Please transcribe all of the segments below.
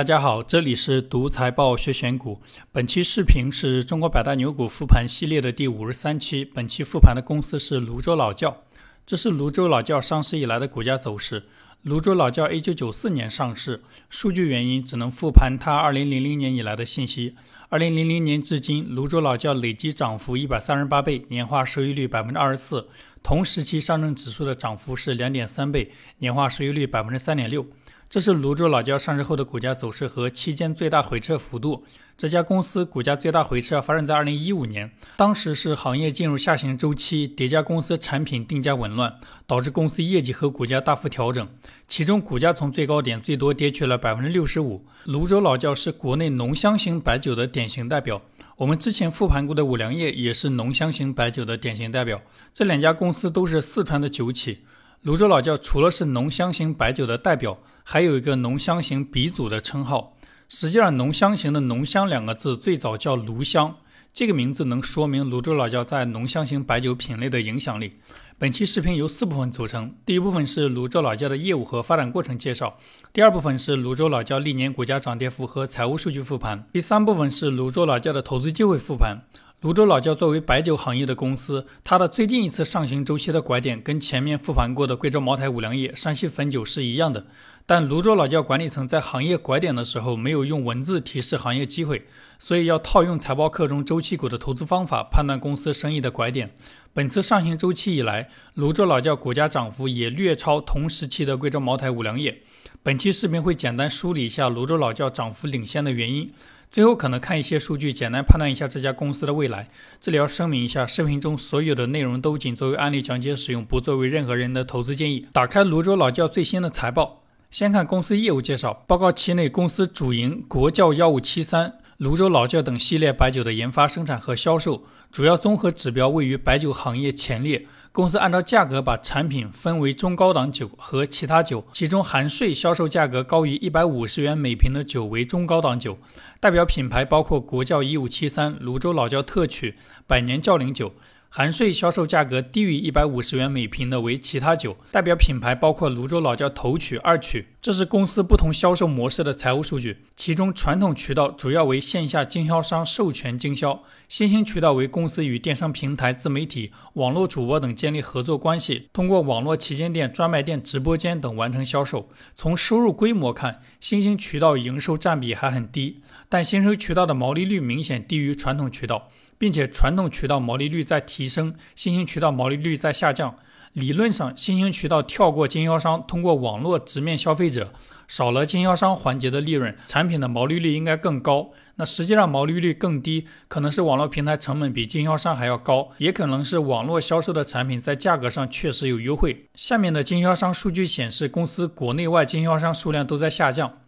大家好，这里是读财报学选股。本期视频是中国百大牛股复盘系列的第五十三期。本期复盘的公司是泸州老窖。这是泸州老窖上市以来的股价走势。泸州老窖一九九四年上市，数据原因只能复盘它二零零零年以来的信息。二零零零年至今，泸州老窖累计涨幅一百三十八倍，年化收益率百分之二十四。同时期上证指数的涨幅是两点三倍，年化收益率百分之三点六。这是泸州老窖上市后的股价走势和期间最大回撤幅度。这家公司股价最大回撤发生在二零一五年，当时是行业进入下行周期，叠加公司产品定价紊乱，导致公司业绩和股价大幅调整。其中股价从最高点最多跌去了百分之六十五。泸州老窖是国内浓香型白酒的典型代表，我们之前复盘过的五粮液也是浓香型白酒的典型代表。这两家公司都是四川的酒企。泸州老窖除了是浓香型白酒的代表，还有一个浓香型鼻祖的称号。实际上，浓香型的“浓香”两个字最早叫炉香，这个名字能说明泸州老窖在浓香型白酒品类的影响力。本期视频由四部分组成，第一部分是泸州老窖的业务和发展过程介绍，第二部分是泸州老窖历年股价涨跌幅和财务数据复盘，第三部分是泸州老窖的投资机会复盘。泸州老窖作为白酒行业的公司，它的最近一次上行周期的拐点跟前面复盘过的贵州茅台、五粮液、山西汾酒是一样的。但泸州老窖管理层在行业拐点的时候没有用文字提示行业机会，所以要套用财报课中周期股的投资方法判断公司生意的拐点。本次上行周期以来，泸州老窖股价涨幅也略超同时期的贵州茅台、五粮液。本期视频会简单梳理一下泸州老窖涨幅领先的原因。最后可能看一些数据，简单判断一下这家公司的未来。这里要声明一下，视频中所有的内容都仅作为案例讲解使用，不作为任何人的投资建议。打开泸州老窖最新的财报，先看公司业务介绍。报告期内，公司主营国窖幺五七三、泸州老窖等系列白酒的研发、生产和销售，主要综合指标位于白酒行业前列。公司按照价格把产品分为中高档酒和其他酒，其中含税销售价格高于一百五十元每瓶的酒为中高档酒。代表品牌包括国窖一五七三、泸州老窖特曲、百年窖龄酒。含税销售价格低于一百五十元每瓶的为其他酒，代表品牌包括泸州老窖头曲、二曲。这是公司不同销售模式的财务数据，其中传统渠道主要为线下经销商授权经销，新兴渠道为公司与电商平台、自媒体、网络主播等建立合作关系，通过网络旗舰店、专卖店、直播间等完成销售。从收入规模看，新兴渠道营收占比还很低，但新生渠道的毛利率明显低于传统渠道。并且传统渠道毛利率在提升，新兴渠道毛利率在下降。理论上，新兴渠道跳过经销商，通过网络直面消费者，少了经销商环节的利润，产品的毛利率应该更高。那实际上毛利率更低，可能是网络平台成本比经销商还要高，也可能是网络销售的产品在价格上确实有优惠。下面的经销商数据显示，公司国内外经销商数量都在下降。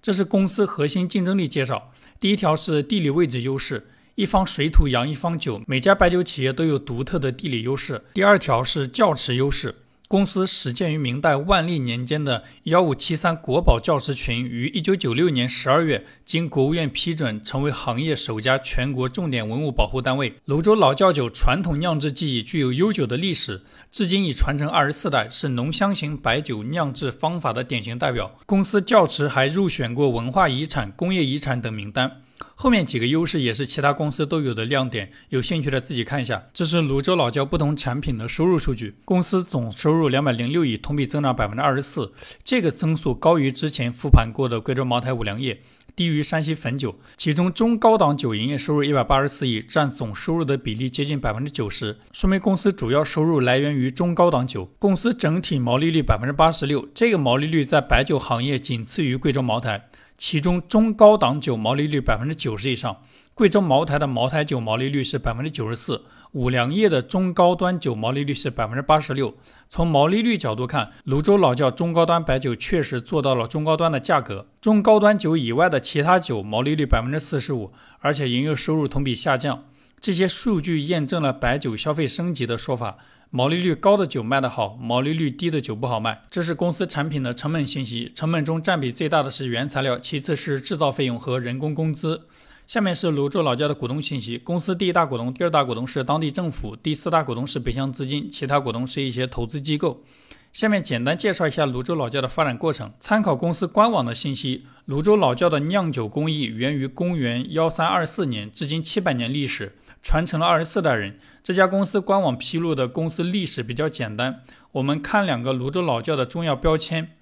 这是公司核心竞争力介绍。第一条是地理位置优势。一方水土养一方酒，每家白酒企业都有独特的地理优势。第二条是窖池优势，公司始建于明代万历年间的幺五七三国宝窖池群，于一九九六年十二月经国务院批准，成为行业首家全国重点文物保护单位。泸州老窖酒传统酿制技艺具有悠久的历史，至今已传承二十四代，是浓香型白酒酿制方法的典型代表。公司窖池还入选过文化遗产、工业遗产等名单。后面几个优势也是其他公司都有的亮点，有兴趣的自己看一下。这是泸州老窖不同产品的收入数据，公司总收入两百零六亿，同比增长百分之二十四，这个增速高于之前复盘过的贵州茅台、五粮液，低于山西汾酒。其中中高档酒营业收入一百八十四亿，占总收入的比例接近百分之九十，说明公司主要收入来源于中高档酒。公司整体毛利率百分之八十六，这个毛利率在白酒行业仅次于贵州茅台。其中中高档酒毛利率百分之九十以上，贵州茅台的茅台酒毛利率是百分之九十四，五粮液的中高端酒毛利率是百分之八十六。从毛利率角度看，泸州老窖中高端白酒确实做到了中高端的价格，中高端酒以外的其他酒毛利率百分之四十五，而且营业收入同比下降。这些数据验证了白酒消费升级的说法。毛利率高的酒卖得好，毛利率低的酒不好卖。这是公司产品的成本信息，成本中占比最大的是原材料，其次是制造费用和人工工资。下面是泸州老窖的股东信息：公司第一大股东、第二大股东是当地政府，第四大股东是北向资金，其他股东是一些投资机构。下面简单介绍一下泸州老窖的发展过程。参考公司官网的信息，泸州老窖的酿酒工艺源于公元幺三二四年，至今七百年历史，传承了二十四代人。这家公司官网披露的公司历史比较简单。我们看两个泸州老窖的重要标签。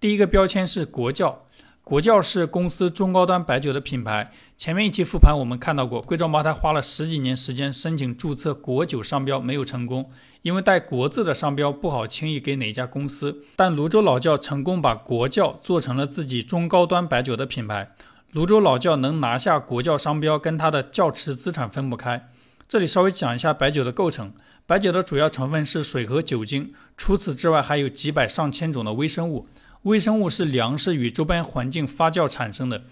第一个标签是国窖。国窖是公司中高端白酒的品牌。前面一期复盘我们看到过，贵州茅台花了十几年时间申请注册国酒商标，没有成功，因为带国字的商标不好轻易给哪家公司。但泸州老窖成功把国窖做成了自己中高端白酒的品牌。泸州老窖能拿下国窖商标，跟它的窖池资产分不开。这里稍微讲一下白酒的构成，白酒的主要成分是水和酒精，除此之外还有几百上千种的微生物。微生物是粮食与周边环境发酵产生的，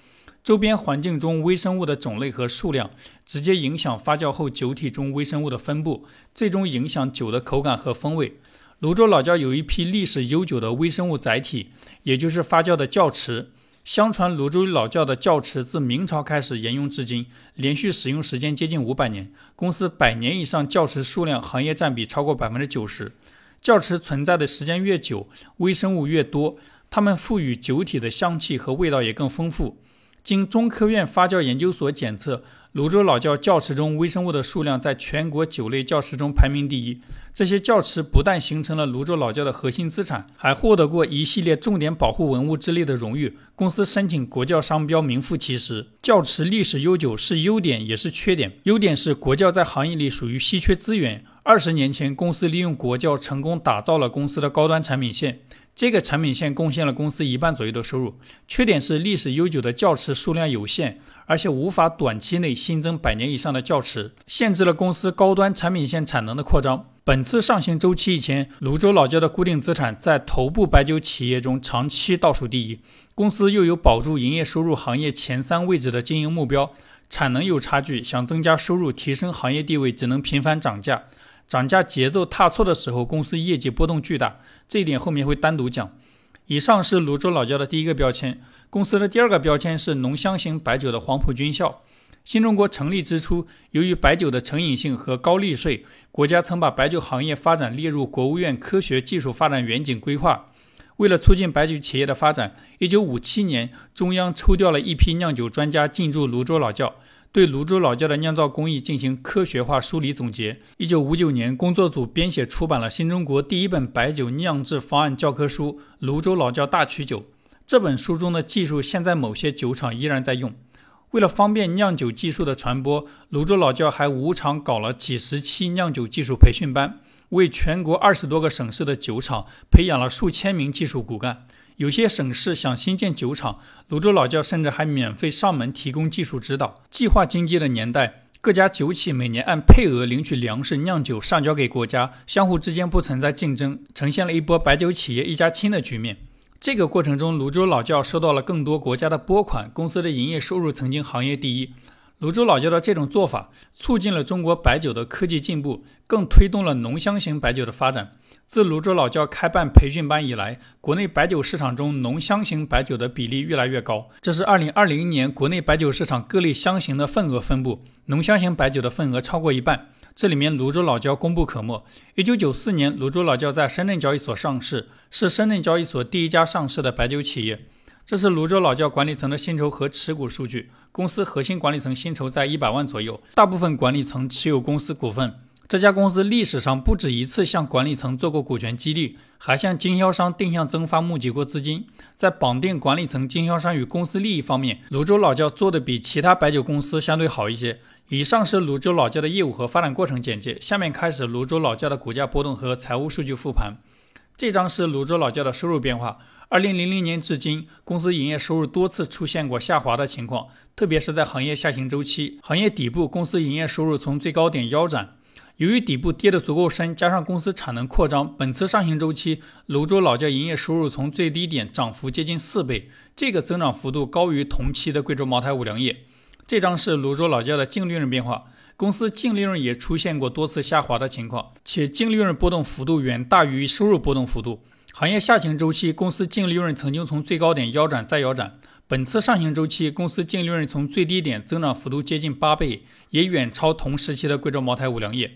周边环境中微生物的种类和数量直接影响发酵后酒体中微生物的分布，最终影响酒的口感和风味。泸州老窖有一批历史悠久的微生物载体，也就是发酵的窖池。相传泸州老窖的窖池自明朝开始沿用至今，连续使用时间接近五百年。公司百年以上窖池数量行业占比超过百分之九十。窖池存在的时间越久，微生物越多。它们赋予酒体的香气和味道也更丰富。经中科院发酵研究所检测，泸州老窖窖池中微生物的数量在全国酒类窖池中排名第一。这些窖池不但形成了泸州老窖的核心资产，还获得过一系列重点保护文物之类的荣誉。公司申请国窖商标名副其实。窖池历史悠久是优点也是缺点。优点是国窖在行业里属于稀缺资源。二十年前，公司利用国窖成功打造了公司的高端产品线。这个产品线贡献了公司一半左右的收入。缺点是历史悠久的窖池数量有限，而且无法短期内新增百年以上的窖池，限制了公司高端产品线产能的扩张。本次上行周期以前，泸州老窖的固定资产在头部白酒企业中长期倒数第一。公司又有保住营业收入行业前三位置的经营目标，产能有差距，想增加收入、提升行业地位，只能频繁涨价。涨价节奏踏错的时候，公司业绩波动巨大。这一点后面会单独讲。以上是泸州老窖的第一个标签。公司的第二个标签是浓香型白酒的黄埔军校。新中国成立之初，由于白酒的成瘾性和高利税，国家曾把白酒行业发展列入国务院科学技术发展远景规划。为了促进白酒企业的发展一九五七年，中央抽调了一批酿酒专家进驻泸州老窖。对泸州老窖的酿造工艺进行科学化梳理总结。一九五九年，工作组编写出版了新中国第一本白酒酿制方案教科书《泸州老窖大曲酒》。这本书中的技术现在某些酒厂依然在用。为了方便酿酒技术的传播，泸州老窖还无偿搞了几十期酿酒技术培训班，为全国二十多个省市的酒厂培养了数千名技术骨干。有些省市想新建酒厂，泸州老窖甚至还免费上门提供技术指导。计划经济的年代，各家酒企每年按配额领取粮食、酿酒上交给国家，相互之间不存在竞争，呈现了一波白酒企业一家亲的局面。这个过程中，泸州老窖收到了更多国家的拨款，公司的营业收入曾经行业第一。泸州老窖的这种做法，促进了中国白酒的科技进步，更推动了浓香型白酒的发展。自泸州老窖开办培训班以来，国内白酒市场中浓香型白酒的比例越来越高。这是二零二零年国内白酒市场各类香型的份额分布，浓香型白酒的份额超过一半。这里面泸州老窖功不可没。一九九四年，泸州老窖在深圳交易所上市，是深圳交易所第一家上市的白酒企业。这是泸州老窖管理层的薪酬和持股数据。公司核心管理层薪酬在一百万左右，大部分管理层持有公司股份。这家公司历史上不止一次向管理层做过股权激励，还向经销商定向增发募集过资金。在绑定管理层、经销商与公司利益方面，泸州老窖做的比其他白酒公司相对好一些。以上是泸州老窖的业务和发展过程简介，下面开始泸州老窖的股价波动和财务数据复盘。这张是泸州老窖的收入变化。二零零零年至今，公司营业收入多次出现过下滑的情况，特别是在行业下行周期、行业底部，公司营业收入从最高点腰斩。由于底部跌得足够深，加上公司产能扩张，本次上行周期，泸州老窖营业收入从最低点涨幅接近四倍，这个增长幅度高于同期的贵州茅台、五粮液。这张是泸州老窖的净利润变化，公司净利润也出现过多次下滑的情况，且净利润波动幅度远大于收入波动幅度。行业下行周期，公司净利润曾经从最高点腰斩再腰斩。本次上行周期，公司净利润从最低点增长幅度接近八倍，也远超同时期的贵州茅台、五粮液。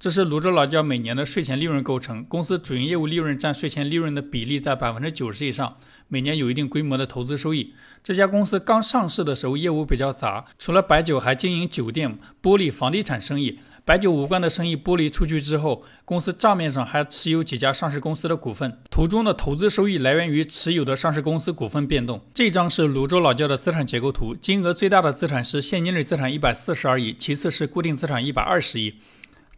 这是泸州老窖每年的税前利润构成。公司主营业务利润占税前利润的比例在百分之九十以上，每年有一定规模的投资收益。这家公司刚上市的时候业务比较杂，除了白酒，还经营酒店、玻璃、房地产生意。白酒无关的生意剥离出去之后，公司账面上还持有几家上市公司的股份，图中的投资收益来源于持有的上市公司股份变动。这张是泸州老窖的资产结构图，金额最大的资产是现金类资产一百四十二亿，其次是固定资产一百二十亿。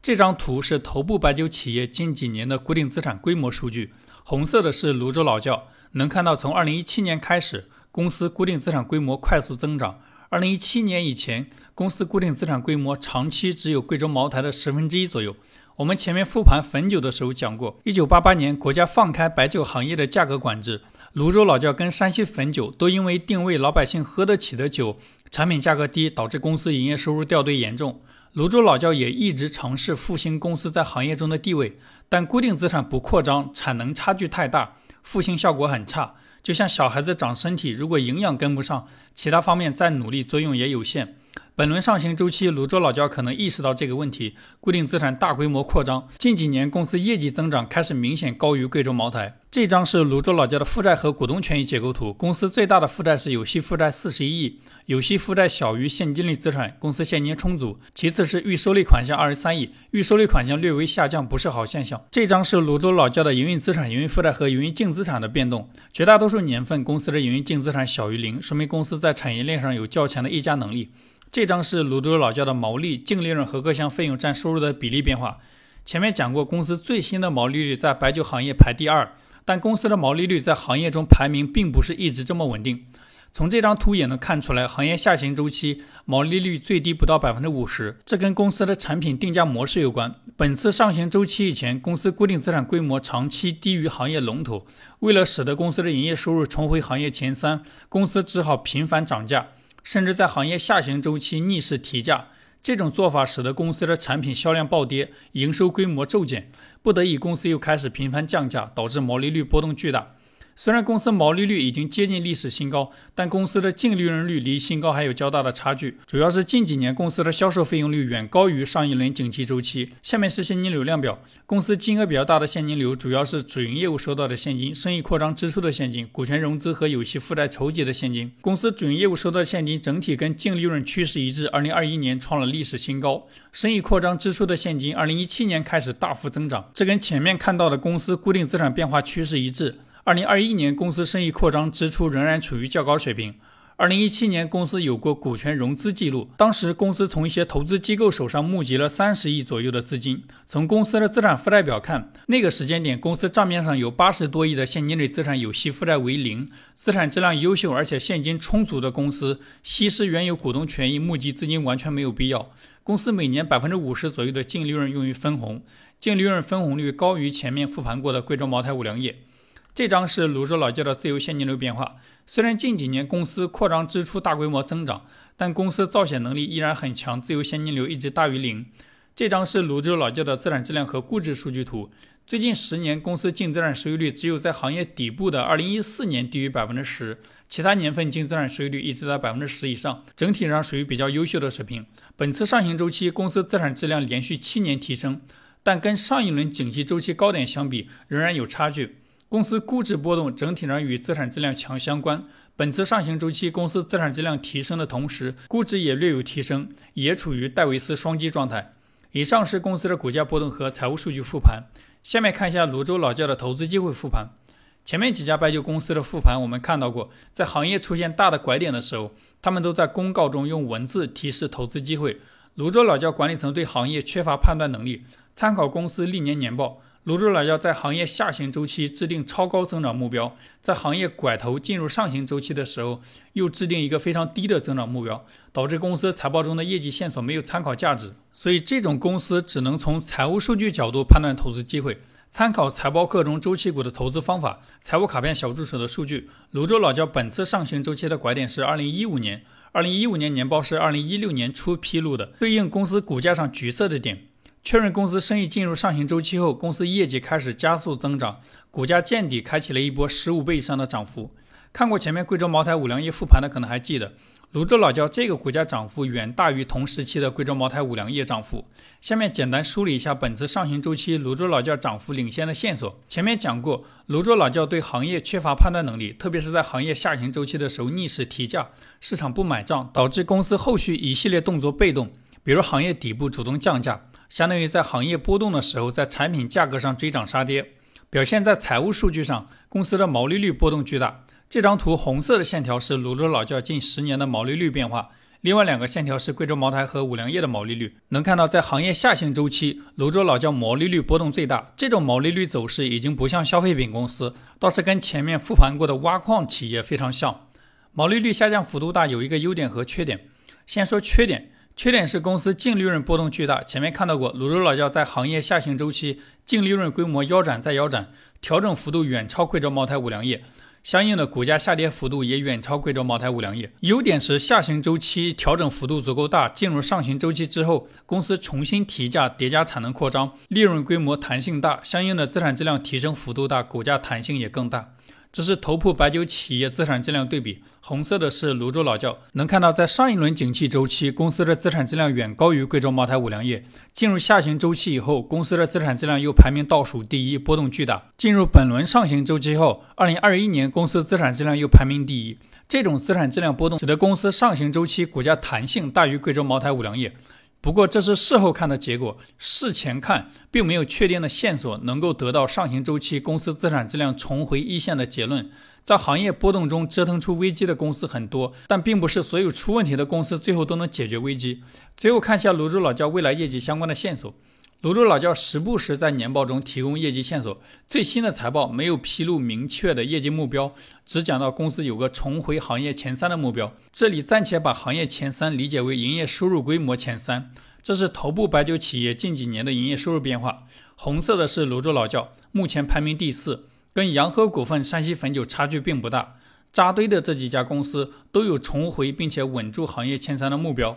这张图是头部白酒企业近几年的固定资产规模数据，红色的是泸州老窖，能看到从二零一七年开始，公司固定资产规模快速增长。二零一七年以前，公司固定资产规模长期只有贵州茅台的十分之一左右。我们前面复盘汾酒的时候讲过，一九八八年国家放开白酒行业的价格管制，泸州老窖跟山西汾酒都因为定位老百姓喝得起的酒，产品价格低，导致公司营业收入掉队严重。泸州老窖也一直尝试复兴公司在行业中的地位，但固定资产不扩张，产能差距太大，复兴效果很差。就像小孩子长身体，如果营养跟不上，其他方面再努力，作用也有限。本轮上行周期，泸州老窖可能意识到这个问题，固定资产大规模扩张。近几年公司业绩增长开始明显高于贵州茅台。这张是泸州老窖的负债和股东权益结构图。公司最大的负债是有息负债四十一亿，有息负债小于现金类资产，公司现金充足。其次是预收类款项二十三亿，预收类款项略微下降，不是好现象。这张是泸州老窖的营运资产、营运负债和营运净资产的变动。绝大多数年份公司的营运净资产小于零，说明公司在产业链上有较强的溢价能力。这张是泸州老窖的毛利、净利润和各项费用占收入的比例变化。前面讲过，公司最新的毛利率在白酒行业排第二，但公司的毛利率在行业中排名并不是一直这么稳定。从这张图也能看出来，行业下行周期毛利率最低不到百分之五十，这跟公司的产品定价模式有关。本次上行周期以前，公司固定资产规模长期低于行业龙头，为了使得公司的营业收入重回行业前三，公司只好频繁涨价。甚至在行业下行周期逆势提价，这种做法使得公司的产品销量暴跌，营收规模骤减，不得已公司又开始频繁降价，导致毛利率波动巨大。虽然公司毛利率已经接近历史新高，但公司的净利润率离新高还有较大的差距。主要是近几年公司的销售费用率远高于上一轮景气周期。下面是现金流量表，公司金额比较大的现金流主要是主营业务收到的现金、生意扩张支出的现金、股权融资和有息负债筹集的现金。公司主营业务收到的现金整体跟净利润趋势一致，二零二一年创了历史新高。生意扩张支出的现金，二零一七年开始大幅增长，这跟前面看到的公司固定资产变化趋势一致。二零二一年，公司生意扩张支出仍然处于较高水平。二零一七年，公司有过股权融资记录，当时公司从一些投资机构手上募集了三十亿左右的资金。从公司的资产负债表看，那个时间点，公司账面上有八十多亿的现金类资产，有息负债为零，资产质量优秀而且现金充足的公司，稀释原有股东权益募集资金完全没有必要。公司每年百分之五十左右的净利润用于分红，净利润分红率高于前面复盘过的贵州茅台、五粮液。这张是泸州老窖的自由现金流变化。虽然近几年公司扩张支出大规模增长，但公司造血能力依然很强，自由现金流一直大于零。这张是泸州老窖的资产质量和估值数据图。最近十年，公司净资产收益率只有在行业底部的2014年低于百分之十，其他年份净资产收益率一直在百分之十以上，整体上属于比较优秀的水平。本次上行周期，公司资产质量连续七年提升，但跟上一轮景气周期高点相比，仍然有差距。公司估值波动整体上与资产质量强相关。本次上行周期，公司资产质量提升的同时，估值也略有提升，也处于戴维斯双击状态。以上是公司的股价波动和财务数据复盘。下面看一下泸州老窖的投资机会复盘。前面几家白酒公司的复盘，我们看到过，在行业出现大的拐点的时候，他们都在公告中用文字提示投资机会。泸州老窖管理层对行业缺乏判断能力，参考公司历年年报。泸州老窖在行业下行周期制定超高增长目标，在行业拐头进入上行周期的时候，又制定一个非常低的增长目标，导致公司财报中的业绩线索没有参考价值。所以，这种公司只能从财务数据角度判断投资机会。参考财报课中周期股的投资方法，财务卡片小助手的数据，泸州老窖本次上行周期的拐点是二零一五年，二零一五年年报是二零一六年初披露的，对应公司股价上橘色的点。确认公司生意进入上行周期后，公司业绩开始加速增长，股价见底，开启了一波十五倍以上的涨幅。看过前面贵州茅台、五粮液复盘的可能还记得，泸州老窖这个股价涨幅远大于同时期的贵州茅台、五粮液涨幅。下面简单梳理一下本次上行周期泸州老窖涨幅领先的线索。前面讲过，泸州老窖对行业缺乏判断能力，特别是在行业下行周期的时候逆势提价，市场不买账，导致公司后续一系列动作被动，比如行业底部主动降价，相当于在行业波动的时候在产品价格上追涨杀跌。表现在财务数据上，公司的毛利率波动巨大。这张图红色的线条是泸州老窖近十年的毛利率变化，另外两个线条是贵州茅台和五粮液的毛利率。能看到，在行业下行周期，泸州老窖毛利率波动最大。这种毛利率走势已经不像消费品公司，倒是跟前面复盘过的挖矿企业非常像。毛利率下降幅度大有一个优点和缺点。先说缺点，缺点是公司净利润波动巨大。前面看到过，泸州老窖在行业下行周期净利润规模腰斩再腰斩，调整幅度远超贵州茅台、五粮液。相应的股价下跌幅度也远超贵州茅台、五粮液。优点是下行周期调整幅度足够大，进入上行周期之后，公司重新提价叠加产能扩张，利润规模弹性大，相应的资产质量提升幅度大，股价弹性也更大。这是头部白酒企业资产质量对比，红色的是泸州老窖。能看到，在上一轮景气周期，公司的资产质量远高于贵州茅台、五粮液。进入下行周期以后，公司的资产质量又排名倒数第一，波动巨大。进入本轮上行周期后，二零二一年公司资产质量又排名第一。这种资产质量波动，使得公司上行周期股价弹性大于贵州茅台、五粮液。不过这是事后看的结果，事前看并没有确定的线索能够得到上行周期公司资产质量重回一线的结论。在行业波动中折腾出危机的公司很多，但并不是所有出问题的公司最后都能解决危机。最后看一下泸州老窖未来业绩相关的线索。泸州老窖时不时在年报中提供业绩线索，最新的财报没有披露明确的业绩目标，只讲到公司有个重回行业前三的目标。这里暂且把行业前三理解为营业收入规模前三。这是头部白酒企业近几年的营业收入变化。红色的是泸州老窖，目前排名第四，跟洋河股份、山西汾酒差距并不大。扎堆的这几家公司都有重回并且稳住行业前三的目标。